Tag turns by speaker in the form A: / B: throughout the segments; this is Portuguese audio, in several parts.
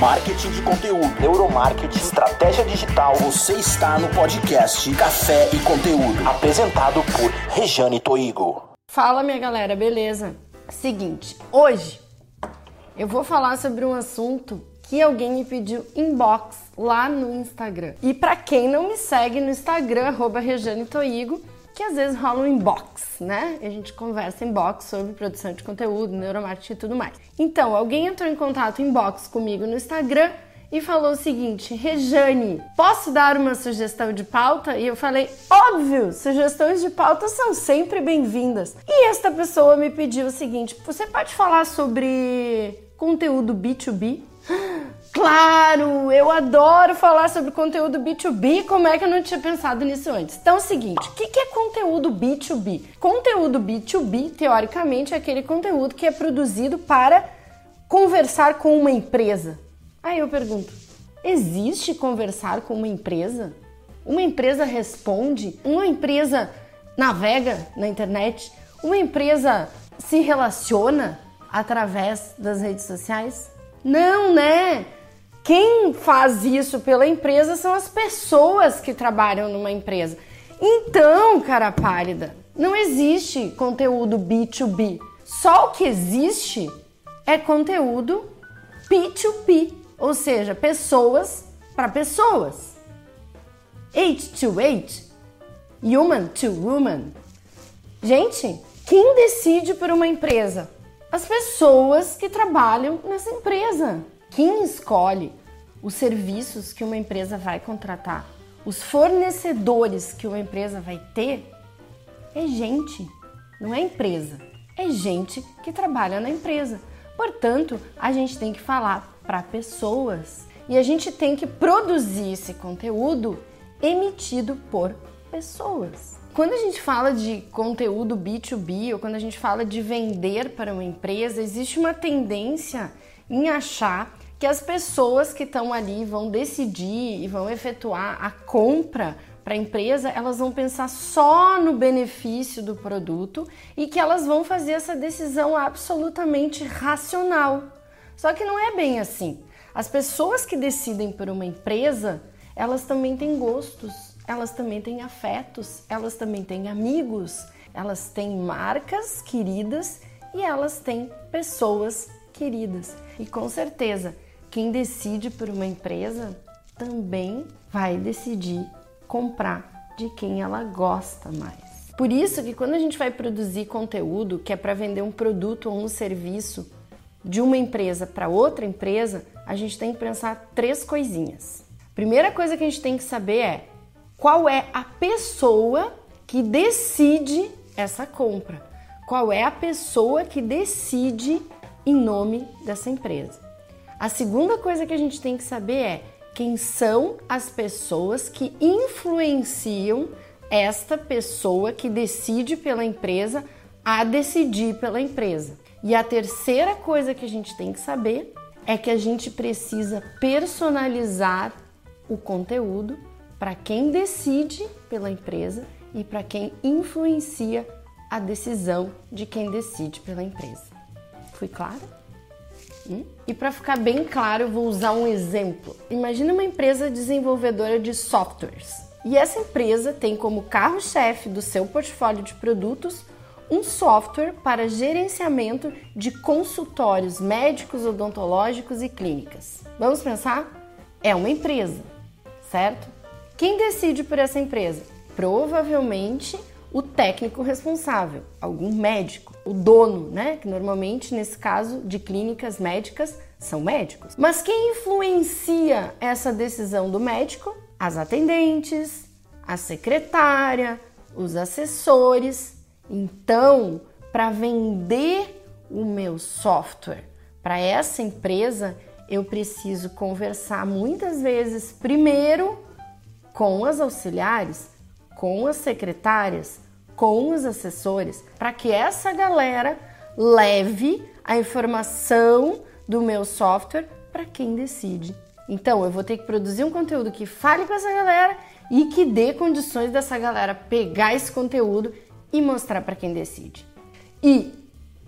A: marketing de conteúdo, neuromarketing, estratégia digital. Você está no podcast Café e Conteúdo, apresentado por Rejane Toigo.
B: Fala, minha galera, beleza? Seguinte, hoje eu vou falar sobre um assunto que alguém me pediu inbox lá no Instagram. E para quem não me segue no Instagram, Rejane Toigo, que às vezes rola um inbox, né? A gente conversa em box sobre produção de conteúdo, neuromarketing e tudo mais. Então, alguém entrou em contato em box comigo no Instagram e falou o seguinte: Rejane, posso dar uma sugestão de pauta? E eu falei: óbvio, sugestões de pauta são sempre bem-vindas. E esta pessoa me pediu o seguinte: você pode falar sobre conteúdo B2B? Claro, eu adoro falar sobre conteúdo B2B. Como é que eu não tinha pensado nisso antes? Então é o seguinte: o que é conteúdo B2B? Conteúdo B2B, teoricamente, é aquele conteúdo que é produzido para conversar com uma empresa. Aí eu pergunto: existe conversar com uma empresa? Uma empresa responde? Uma empresa navega na internet? Uma empresa se relaciona através das redes sociais? Não, né? Quem faz isso pela empresa são as pessoas que trabalham numa empresa. Então, cara pálida, não existe conteúdo B2B. Só o que existe é conteúdo P2P, ou seja, pessoas para pessoas. H to H, human to woman. Gente, quem decide por uma empresa? as pessoas que trabalham nessa empresa. Quem escolhe os serviços que uma empresa vai contratar, os fornecedores que uma empresa vai ter, é gente, não é empresa. É gente que trabalha na empresa. Portanto, a gente tem que falar para pessoas e a gente tem que produzir esse conteúdo emitido por pessoas. Quando a gente fala de conteúdo B2B ou quando a gente fala de vender para uma empresa, existe uma tendência em achar que as pessoas que estão ali vão decidir e vão efetuar a compra para a empresa, elas vão pensar só no benefício do produto e que elas vão fazer essa decisão absolutamente racional. Só que não é bem assim. As pessoas que decidem por uma empresa, elas também têm gostos, elas também têm afetos, elas também têm amigos, elas têm marcas queridas e elas têm pessoas queridas. E com certeza, quem decide por uma empresa também vai decidir comprar de quem ela gosta mais. Por isso que quando a gente vai produzir conteúdo que é para vender um produto ou um serviço de uma empresa para outra empresa, a gente tem que pensar três coisinhas. Primeira coisa que a gente tem que saber é qual é a pessoa que decide essa compra, qual é a pessoa que decide em nome dessa empresa. A segunda coisa que a gente tem que saber é quem são as pessoas que influenciam esta pessoa que decide pela empresa a decidir pela empresa. E a terceira coisa que a gente tem que saber é que a gente precisa personalizar o conteúdo para quem decide pela empresa e para quem influencia a decisão de quem decide pela empresa. Fui clara? Hum? E para ficar bem claro, eu vou usar um exemplo. Imagina uma empresa desenvolvedora de softwares. E essa empresa tem como carro-chefe do seu portfólio de produtos um software para gerenciamento de consultórios médicos, odontológicos e clínicas. Vamos pensar? É uma empresa, certo? Quem decide por essa empresa? Provavelmente o técnico responsável, algum médico, o dono, né? Que normalmente, nesse caso de clínicas médicas, são médicos. Mas quem influencia essa decisão do médico? As atendentes, a secretária, os assessores. Então, para vender o meu software para essa empresa, eu preciso conversar muitas vezes primeiro com as auxiliares, com as secretárias, com os assessores, para que essa galera leve a informação do meu software para quem decide. Então, eu vou ter que produzir um conteúdo que fale com essa galera e que dê condições dessa galera pegar esse conteúdo e mostrar para quem decide. E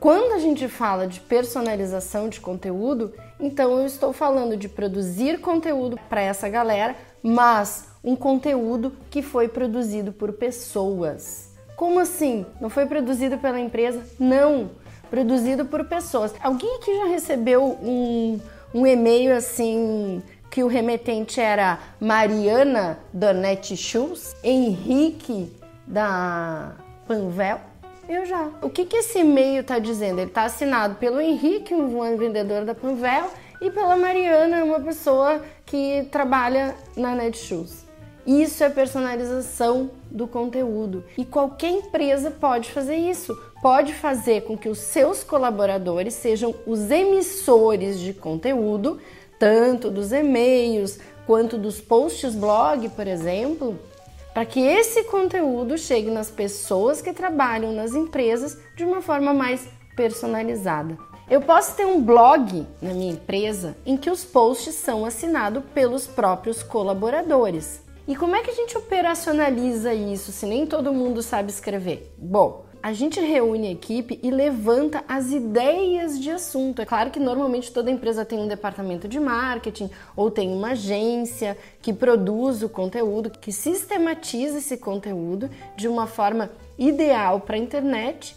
B: Quando a gente fala de personalização de conteúdo, então eu estou falando de produzir conteúdo para essa galera, mas um conteúdo que foi produzido por pessoas. Como assim? Não foi produzido pela empresa? Não, produzido por pessoas. Alguém aqui já recebeu um, um e-mail assim que o remetente era Mariana da Netshoes, Henrique da Panvel? Eu já. O que, que esse e-mail está dizendo? Ele está assinado pelo Henrique, um vendedor da Panvel, e pela Mariana, uma pessoa que trabalha na Netshoes. Isso é personalização do conteúdo e qualquer empresa pode fazer isso. Pode fazer com que os seus colaboradores sejam os emissores de conteúdo, tanto dos e-mails quanto dos posts blog, por exemplo, para que esse conteúdo chegue nas pessoas que trabalham nas empresas de uma forma mais personalizada. Eu posso ter um blog na minha empresa em que os posts são assinados pelos próprios colaboradores. E como é que a gente operacionaliza isso se nem todo mundo sabe escrever? Bom, a gente reúne a equipe e levanta as ideias de assunto. É claro que normalmente toda empresa tem um departamento de marketing ou tem uma agência que produz o conteúdo, que sistematiza esse conteúdo de uma forma ideal para a internet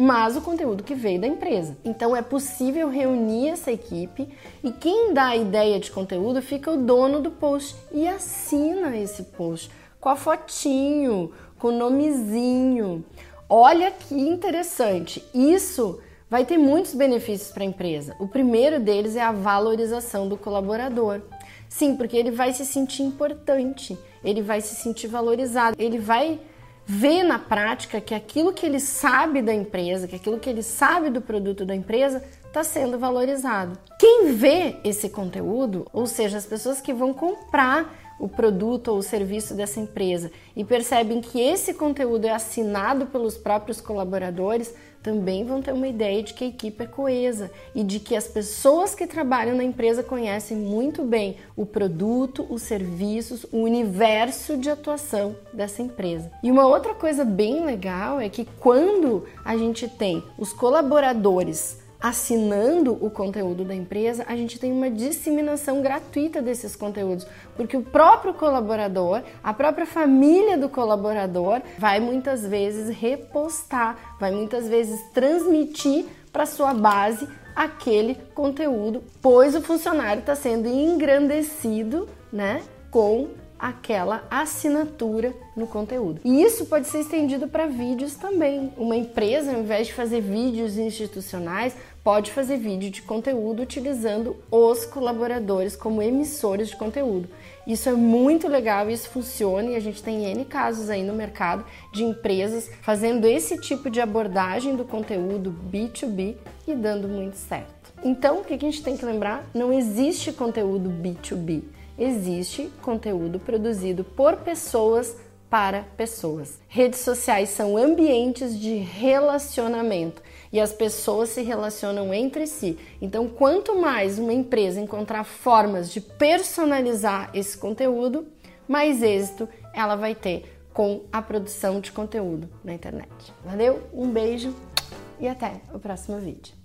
B: mas o conteúdo que veio da empresa. Então é possível reunir essa equipe e quem dá a ideia de conteúdo fica o dono do post e assina esse post com a fotinho, com o nomezinho. Olha que interessante. Isso vai ter muitos benefícios para a empresa. O primeiro deles é a valorização do colaborador. Sim, porque ele vai se sentir importante, ele vai se sentir valorizado, ele vai vê na prática que aquilo que ele sabe da empresa, que aquilo que ele sabe do produto da empresa está sendo valorizado. Quem vê esse conteúdo, ou seja, as pessoas que vão comprar o produto ou o serviço dessa empresa e percebem que esse conteúdo é assinado pelos próprios colaboradores, também vão ter uma ideia de que a equipe é coesa e de que as pessoas que trabalham na empresa conhecem muito bem o produto, os serviços, o universo de atuação dessa empresa. E uma outra coisa bem legal é que quando a gente tem os colaboradores assinando o conteúdo da empresa, a gente tem uma disseminação gratuita desses conteúdos, porque o próprio colaborador, a própria família do colaborador vai muitas vezes repostar, vai muitas vezes transmitir para sua base aquele conteúdo, pois o funcionário está sendo engrandecido, né, com aquela assinatura no conteúdo. E isso pode ser estendido para vídeos também. Uma empresa, ao invés de fazer vídeos institucionais, pode fazer vídeo de conteúdo utilizando os colaboradores como emissores de conteúdo. Isso é muito legal, isso funciona e a gente tem N casos aí no mercado de empresas fazendo esse tipo de abordagem do conteúdo B2B e dando muito certo. Então, o que a gente tem que lembrar? Não existe conteúdo B2B existe conteúdo produzido por pessoas para pessoas. Redes sociais são ambientes de relacionamento e as pessoas se relacionam entre si. Então, quanto mais uma empresa encontrar formas de personalizar esse conteúdo, mais êxito ela vai ter com a produção de conteúdo na internet. Valeu, um beijo e até o próximo vídeo.